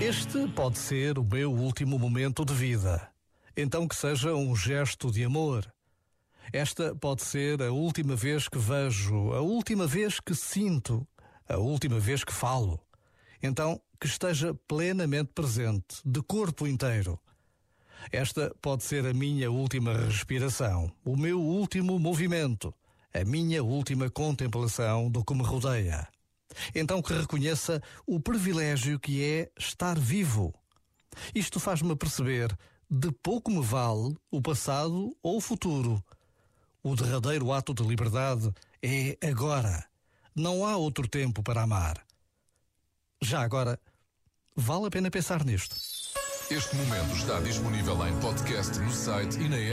Este pode ser o meu último momento de vida. Então que seja um gesto de amor. Esta pode ser a última vez que vejo, a última vez que sinto, a última vez que falo. Então que esteja plenamente presente, de corpo inteiro. Esta pode ser a minha última respiração, o meu último movimento, a minha última contemplação do que me rodeia. Então que reconheça o privilégio que é estar vivo. Isto faz-me perceber de pouco me vale o passado ou o futuro. O derradeiro ato de liberdade é agora. Não há outro tempo para amar. Já agora, vale a pena pensar nisto. Este momento está disponível em podcast no site e na app.